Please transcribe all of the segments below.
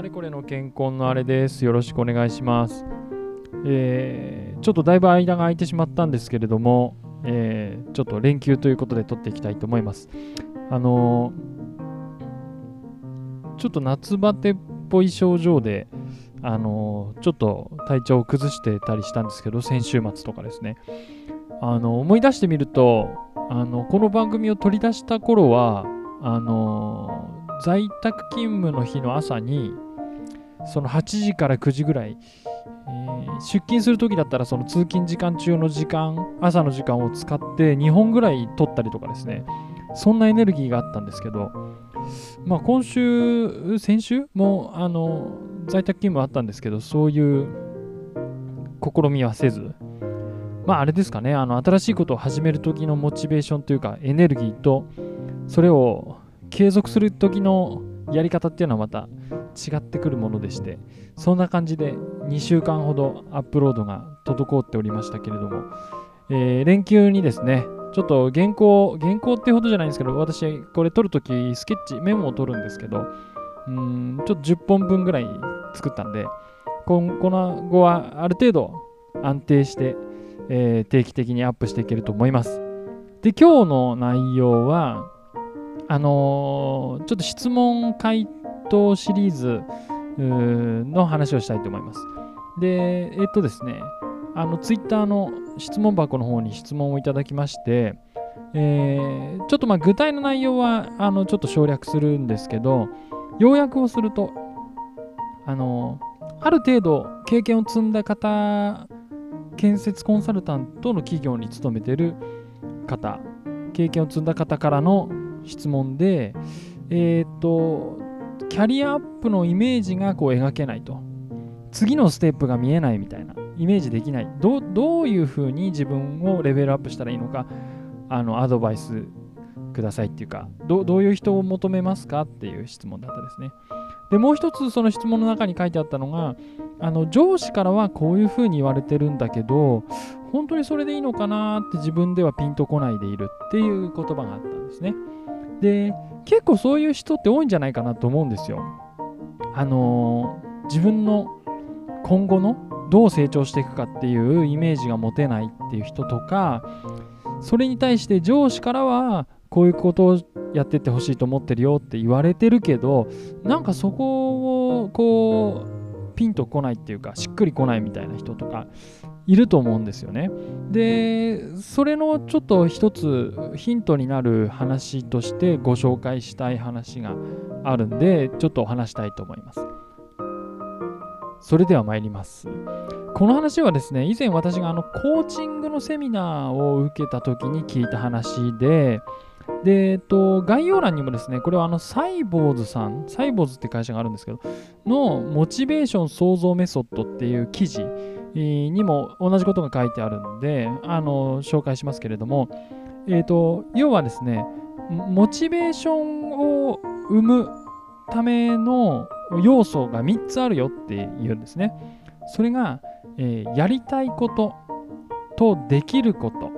あれこれの健康のあれです。よろしくお願いします。えー、ちょっとだいぶ間が空いてしまったんですけれども、えー、ちょっと連休ということで撮っていきたいと思います。あのー、ちょっと夏バテっぽい症状で、あの、ちょっと体調を崩してたりしたんですけど、先週末とかですね。あの思い出してみるとあのこの番組を取り出した頃はあの在宅勤務の日の朝にその8時から9時ぐらい、えー、出勤する時だったらその通勤時間中の時間朝の時間を使って2本ぐらい取ったりとかですね。そんなエネルギーがあったんですけどまあ今週先週もあの在宅勤務あったんですけどそういう試みはせずまああれですかね。あの新しいことを始める時のモチベーションというかエネルギーとそれを継続する時のやり方っていうのはまた違ってくるものでしてそんな感じで2週間ほどアップロードが滞っておりましたけれども、えー、連休にですねちょっと原稿原稿ってほどじゃないんですけど私これ撮るときスケッチメモを取るんですけどうんちょっと10本分ぐらい作ったんでこの後はある程度安定して、えー、定期的にアップしていけると思います。で今日の内容はあのー、ちょっと質問回答シリーズの話をしたいと思います。で、えっとですね、あの、ツイッターの質問箱の方に質問をいただきまして、えー、ちょっとまあ具体の内容はあのちょっと省略するんですけど、要約をすると、あの、ある程度経験を積んだ方、建設コンサルタントの企業に勤めてる方、経験を積んだ方からの質問で、えっ、と、キャリアアップのイメージがこう描けないと。次のステップが見えないみたいな。イメージできない。どどういうふうに自分をレベルアップしたらいいのか、あの、アドバイスくださいっていうか、どういう人を求めますかっていう質問だったですね。で、もう一つその質問の中に書いてあったのが、あの上司からはこういうふうに言われてるんだけど、本当にそれでいいのかなって自分ではピンとこないでいるっていう言葉があったんですね。で、結構そういう人って多いんじゃないかなと思うんですよ。あのー、自分の今後のどう成長していくかっていうイメージが持てないっていう人とか、それに対して上司からはこういうことをやってってほしいと思ってるよって言われてるけど、なんかそこをこうピンとこないっていうかしっくりこないみたいな人とかいると思うんですよね。で、それのちょっと一つヒントになる話としてご紹介したい話があるんで、ちょっとお話したいと思います。それでは参ります。この話はですね、以前私があのコーチングのセミナーを受けた時に聞いた話で、で、えっと、概要欄にもですね、これはあのサイボーズさん、サイボーズって会社があるんですけど、のモチベーション創造メソッドっていう記事にも同じことが書いてあるんで、あの、紹介しますけれども、えっ、と、要はですね、モチベーションを生むための要素が3つあるよって言うんですね。それが、えー、やりたいこととできること、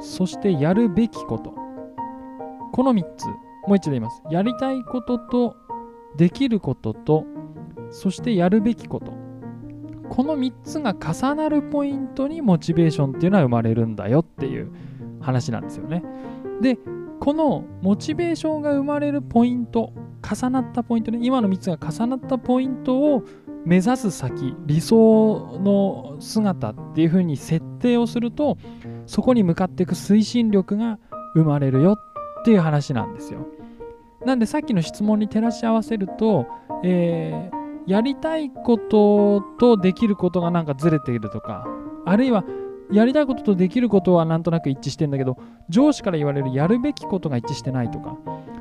そしてやるべきこと。この3つ、もう一度言います。やりたいこととできることと、そしてやるべきこと。この3つが重なるポイントにモチベーションっていうのは生まれるんだよっていう話なんですよね。で、このモチベーションが生まれるポイント、重なったポイントね、今の3つが重なったポイントを目指す先、理想の姿っていう風に設定をすると、そこに向かっていく推進力が生まれるよっていう話なんですよ。なんでさっきの質問に照らし合わせると、えやりたいこととできることがなんかずれているとか、あるいはやりたいこととできることはなんとなく一致してんだけど、上司から言われるやるべきことが一致してないとか、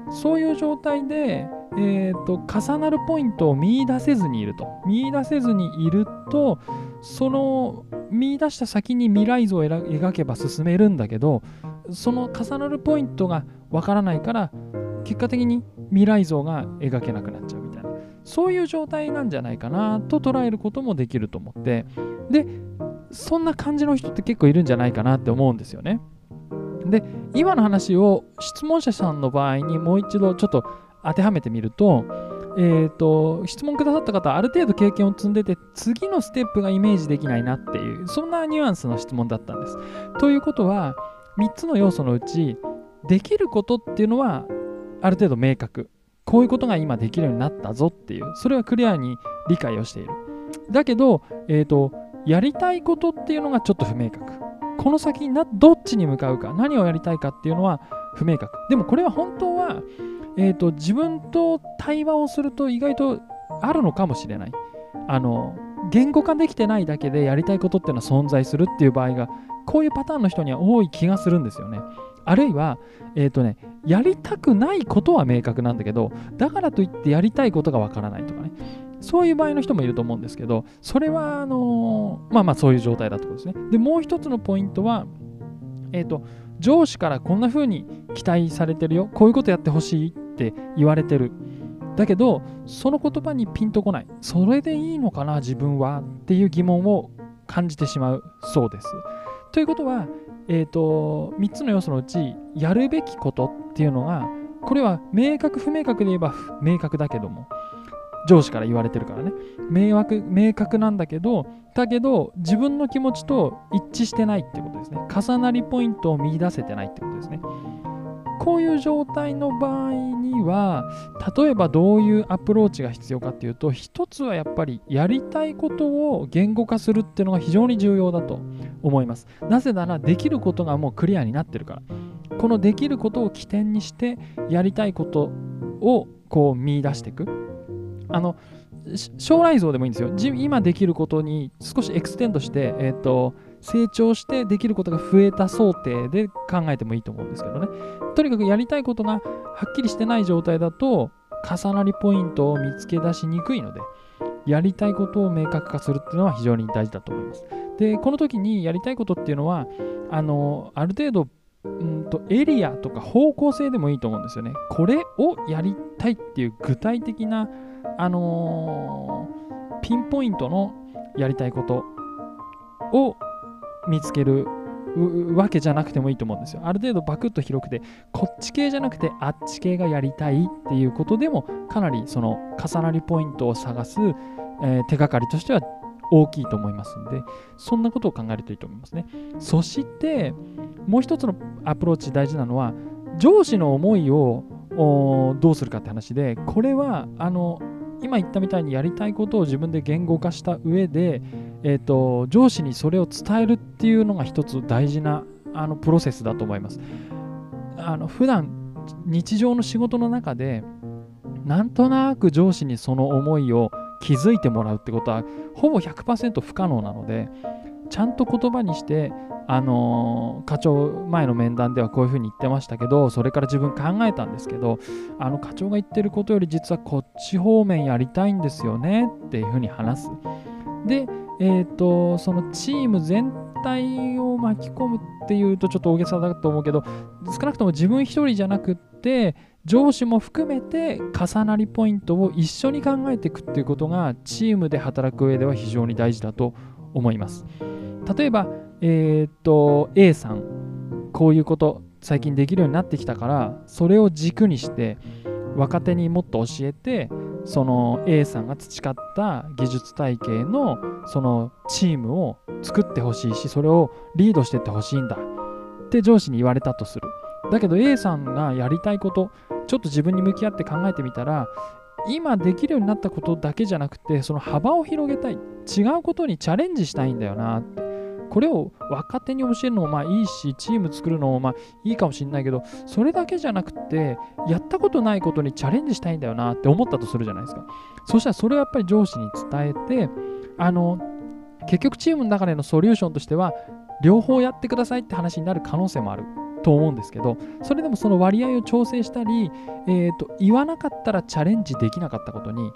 そういう状態で、えーと、重なるポイントを見出せずにいると。見出せずにいると、その見出した先に未来像を描けば進めるんだけど、その重なるポイントがわからないから、結果的に未来像が描けなくなっちゃう。そういう状態なんじゃないかなと捉えることもできると思ってでそんな感じの人って結構いるんじゃないかなって思うんですよねで今の話を質問者さんの場合にもう一度ちょっと当てはめてみるとえーと、質問くださった方ある程度経験を積んでて次のステップがイメージできないなっていうそんなニュアンスの質問だったんです。ということは3つの要素のうちできることっていうのはある程度明確こういうことが今できるようになったぞっていうそれはクリアに理解をしている。だけど、えーと、やりたいことっていうのがちょっと不明確。この先などっちに向かうか何をやりたいかっていうのは不明確。でもこれは本当は、えーと、自分と対話をすると意外とあるのかもしれない。あの言語化できてないだけでやりたいことっていうのは存在するっていう場合がこういうパターンの人には多い気がするんですよね。あるいは、えっ、ー、とね、やりたくないことは明確なんだけど、だからといってやりたいことがわからないとかね。そういう場合の人もいると思うんですけど、それは、あのー、まあまあそういう状態だってことですね。で、もう一つのポイントは、えっ、ー、と、上司からこんな風に期待されてるよ、こういうことやってほしいって言われてる。だけど、その言葉にピンとこない。それでいいのかな、自分はっていう疑問を感じてしまうそうです。ということは、えーと、3つの要素のうちやるべきことっていうのがこれは明確不明確で言えば明確だけども上司から言われてるからね。迷惑明確なんだけどだけど自分の気持ちと一致してないってことですね。重なりポイントを見出せてないってことですね。こういう状態の場合には例えばどういうアプローチが必要かっていうと一つはやっぱりやりたいことを言語化するっていうのが非常に重要だと思います。なぜならできることがもうクリアになってるから。このできることを起点にしてやりたいことをこう見出していく。あの将来像でもいいんですよ。今できることに少し extend して、えーと成長してできることが増えた想定で考えてもいいと思うんですけどね。とにかくやりたいことがはっきりしてない状態だと重なりポイントを見つけ出しにくいのでやりたいことを明確化するっていうのは非常に大事だと思います。で、この時にやりたいことっていうのはあのある程度うんとエリアとか方向性でもいいと思うんですよね。これをやりたいっていう具体的な、あのー、ピンポイントのやりたいことを見つけるわけじゃなくてもいいと思うんですよ。ある程度バクッと広くて、こっち系じゃなくてあっち系がやりたいっていうことでも、かなりその重なりポイントを探す、えー、手がかりとしては大きいと思いますので、そんなことを考えるといいと思いますね。そして、もう一つのアプローチ大事なのは、上司の思いをどうするかって話で、これは、あの、今言ったみたいにやりたいことを自分で言語化した上で、えーと、上司にそれを伝えるっていうのが一つ大事なあのプロセスだと思います。あの普段日常の仕事の中でなんとなく上司にその思いを気づいてもらうってことはほぼ100%不可能なのでちゃんと言葉にしてあのー、課長前の面談ではこういうふうに言ってましたけどそれから自分考えたんですけどあの課長が言ってることより実はこっち方面やりたいんですよねっていうふうに話すで、えーと、そのチーム全体を巻き込むっていうとちょっと大げさだと思うけど少なくとも自分一人じゃなくって上司も含めて重なりポイントを一緒に考えていくっていうことがチームで働く上では非常に大事だと思います。例えばえー、っと A さんこういうこと最近できるようになってきたからそれを軸にして若手にもっと教えてその A さんが培った技術体系のそのチームを作ってほしいしそれをリードしてってほしいんだ。って上司に言われたとする。だけど A さんがやりたいことちょっと自分に向き合って考えてみたら今できるようになったことだけじゃなくてその幅を広げたい。違うことにチャレンジしたいんだよなって。これを若手に教えるのもまあいいし、チーム作るのもまあいいかもしれないけど、それだけじゃなくて、やったことないことにチャレンジしたいんだよなって思ったとするじゃないですか。そしたらそれをやっぱり上司に伝えて、あの、結局チームの中でのソリューションとしては、両方やってくださいって話になる可能性もあると思うんですけど、それでもその割合を調整したり、えーと、と言わなかったらチャレンジできなかったことに、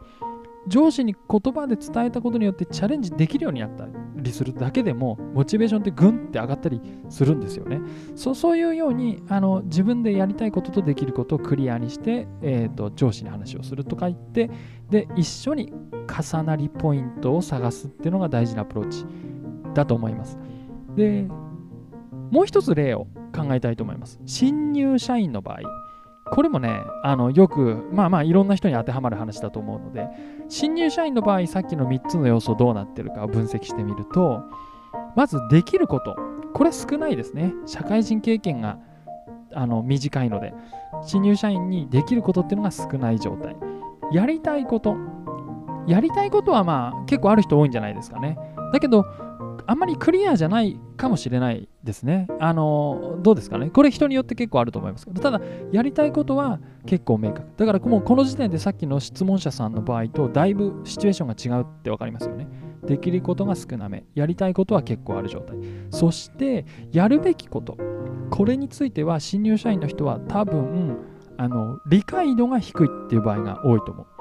上司に言葉で伝えたことによってチャレンジできるようになったりするだけでもモチベーションってグンって上がったりするんですよね。そうそういうようにあの自分でやりたいこととできることをクリアにして、えーと、上司に話をするとか言ってで一緒に重なりポイントを探すっていうのが大事なアプローチだと思います。でもう一つ例を考えたいと思います。新入社員の場合これもね、あのよく、まあまあいろんな人に当てはまる話だと思うので、新入社員の場合、さっきの3つの要素どうなってるかを分析してみると、まずできること、これ少ないですね。社会人経験があの短いので、新入社員にできることっていうのが少ない状態。やりたいこと、やりたいことはまあ結構ある人多いんじゃないですかね。だけど、あんまりクリアじゃないかもしれないですね。あの、どうですかね。これ人によって結構あると思いますけど、ただ、やりたいことは結構明確。だからもうこの時点でさっきの質問者さんの場合とだいぶシチュエーションが違うって分かりますよね。できることが少なめ。やりたいことは結構ある状態。そして、やるべきこと。これについては新入社員の人は多分、あの理解度が低いっていう場合が多いと思う。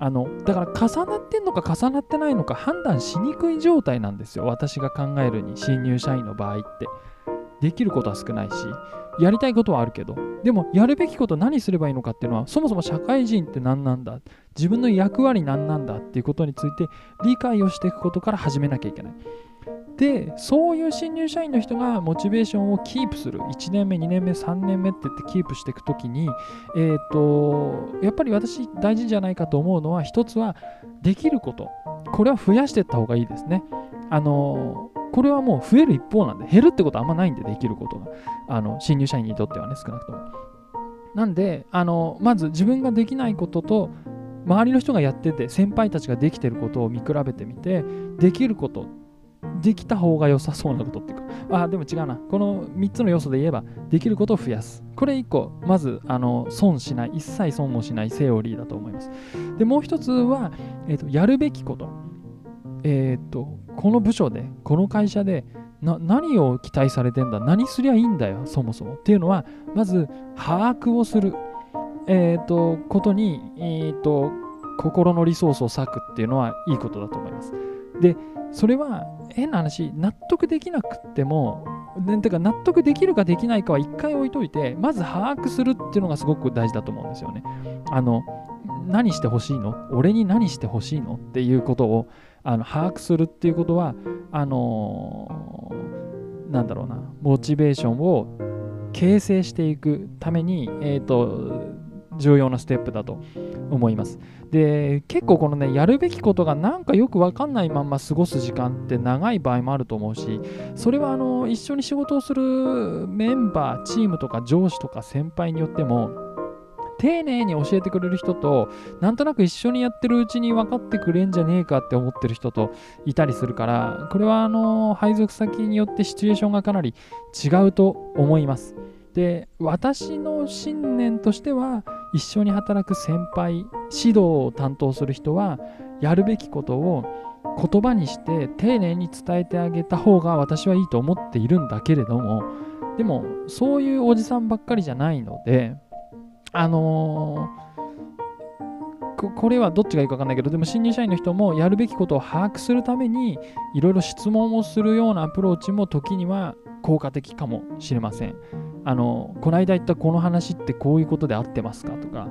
あのだから重なってんのか重なってないのか判断しにくい状態なんですよ。私が考えるに新入社員の場合って。できることは少ないしやりたいことはあるけど。でもやるべきこと何すればいいのかっていうのはそもそも社会人って何なんだ？自分の役割何なんだ？っていうことについて理解をしていくことから始めなきゃいけない。でそういう新入社員の人がモチベーションをキープする。1年目2年目3年目って言ってキープしていくときに、えーと、やっぱり私大事じゃないかと思うのは一つはできること。これは増やしていった方がいいですね。あのこれはもう増える一方なんで減るってことはあんまないんでできることが。あの新入社員にとってはね少なくとも。なんであのまず自分ができないことと周りの人がやってて先輩たちができてることを見比べてみてできることできた方が良さそうなことっていうか、あ、でも違うな。この3つの要素で言えば、できることを増やす。これ1個、まず、あの、損しない、一切損もしないセオリーだと思います。で、もう1つは、えーと、やるべきこと。えっ、ー、と、この部署で、この会社で、な何を期待されてんだ？何すりゃいいんだよ、そもそも。っていうのは、まず、把握をする、えっ、ー、と、ことに、えっ、と、心のリソースを割くっていうのはいいことだと思います。で、それは変な話、納得できなくても、ね、てか納得できるかできないかは一回置いといて、まず把握するっていうのがすごく大事だと思うんですよね。あの、何してほしいの？俺に何してほしいの？っていうことをあの把握するっていうことは、あのー、なんだろうな、モチベーションを形成していくために、え、ー、と、重要なステップだと思います。で、結構このね、やるべきことがなんかよくわかんないまんま過ごす時間って長い場合もあると思うし、それはあの一緒に仕事をするメンバー、チームとか上司とか先輩によっても、丁寧に教えてくれる人と、なんとなく一緒にやってるうちに分かってくれんじゃねえかって思ってる人といたりするから、これはあの配属先によってシチュエーションがかなり違うと思います。で、私の信念としては、一緒に働く先輩指導を担当する人はやるべきことを言葉にして丁寧に伝えてあげた方が私はいいと思っているんだけれどもでもそういうおじさんばっかりじゃないのであのー、これはどっちがいいか分かんないけどでも新入社員の人もやるべきことを把握するためにいろいろ質問をするようなアプローチも時には効果的かもしれません。あの、この間言ったこの話ってこういうことで合ってますかとか、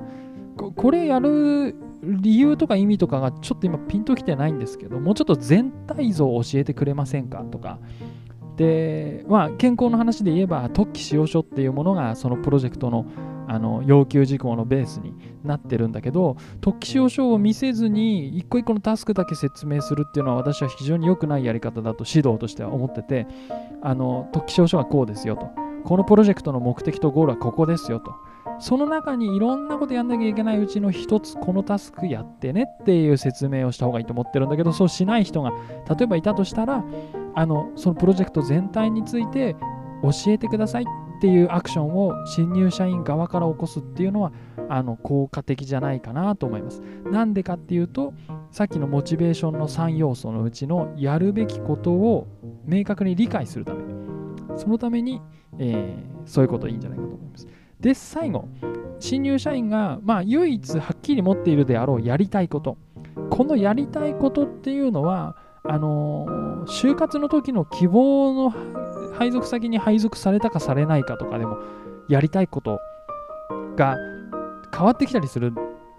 これやる理由とか意味とかがちょっと今ピンときてないんですけど、もうちょっと全体像を教えてくれませんかとか、で、まあ、健康の話で言えば、特記使用書っていうものがそのプロジェクトのあの要求事項のベースになってるんだけど、特記使用書を見せずに、一個一個のタスクだけ説明するっていうのは、私は非常に良くないやり方だと指導としては思ってて、あの特記使用書はこうですよと。このプロジェクトの目的とゴールはここですよと。その中にいろんなことやんなきゃいけないうちの一つ、このタスクやってねっていう説明をした方がいいと思ってるんだけど、そうしない人が例えばいたとしたら、あのそのプロジェクト全体について教えてくださいっていうアクションを新入社員側から起こすっていうのはあの効果的じゃないかなと思います。なんでかっていうと、さっきのモチベーションの3要素のうちのやるべきことを明確に理解するため、そのためにえー、そういうこといいんじゃないかと思います。で、最後、新入社員が、まあ、唯一はっきり持っているであろうやりたいこと。このやりたいことっていうのは、あのー、就活の時の希望の配属先に配属されたかされないかとかでも、やりたいことが変わってきたりする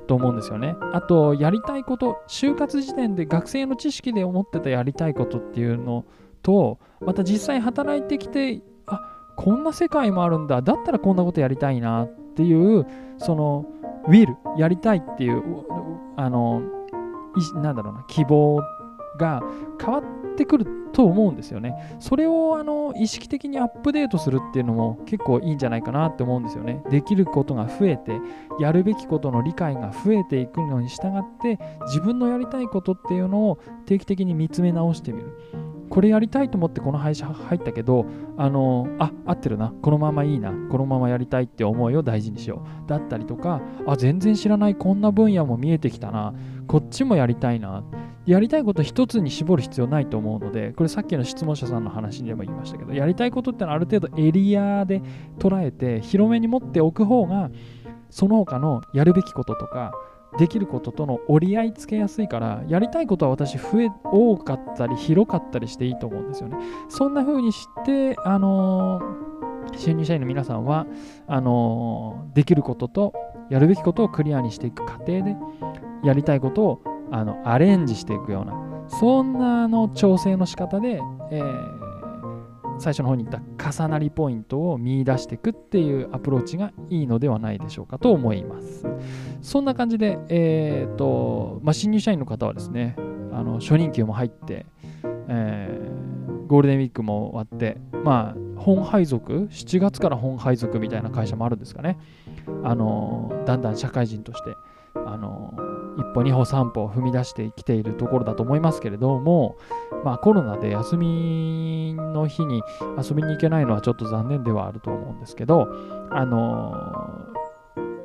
と思うんですよね。あと、やりたいこと、就活時点で学生の知識で思ってたやりたいことっていうのと、また実際働いてきてあこんな世界もあるんだだったらこんなことやりたいなっていうそのウィルやりたいっていうあのなんだろうな希望が変わってくると思うんですよね。それをあの意識的にアップデートするっていうのも結構いいんじゃないかなって思うんですよね。できることが増えて、やるべきことの理解が増えていくのに従って、自分のやりたいことっていうのを定期的に見つめ直してみる。これやりたいと思ってこの会社入ったけど、あの、あ、合ってるな、このままいいな、このままやりたいって思いを大事にしよう。だったりとか、あ、全然知らないこんな分野も見えてきたな、こっちもやりたいな。やりたいこと一つに絞る必要ないと思うので、これさっきの質問者さんの話でも言いましたけど、やりたいことってのはある程度エリアで捉えて、広めに持っておく方が、その他のやるべきこととか、できることとの折り合いつけやすいからやりたいことは私増え多かったり広かったりしていいと思うんですよね。そんな風にしてあのー、新入社員の皆さんはあのー、できることとやるべきことをクリアにしていく過程でやりたいことをあのアレンジしていくようなそんなあの調整の仕方で、えー最初の方に言った重なりポイントを見出していくっていうアプローチがいいのではないでしょうかと思います。そんな感じで、えーとまあ、新入社員の方はですね、あの初任給も入って、えー、ゴールデンウィークも終わって、まあ、本配属、7月から本配属みたいな会社もあるんですかね。あのだんだん社会人として、あの一歩二歩三歩踏み出してきているところだと思いますけれども、まあ、コロナで休みの日に遊びに行けないのはちょっと残念ではあると思うんですけど、あの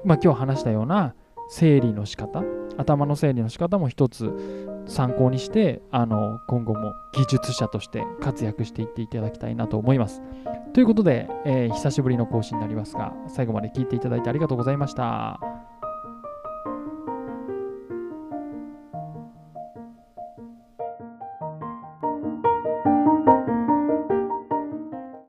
まあ、今日話したような整理の仕方頭の整理の仕方も一つ参考にしてあの今後も技術者として活躍していっていただきたいなと思います。ということで、えー、久しぶりの更新になりますが最後まで聞いていただいてありがとうございました。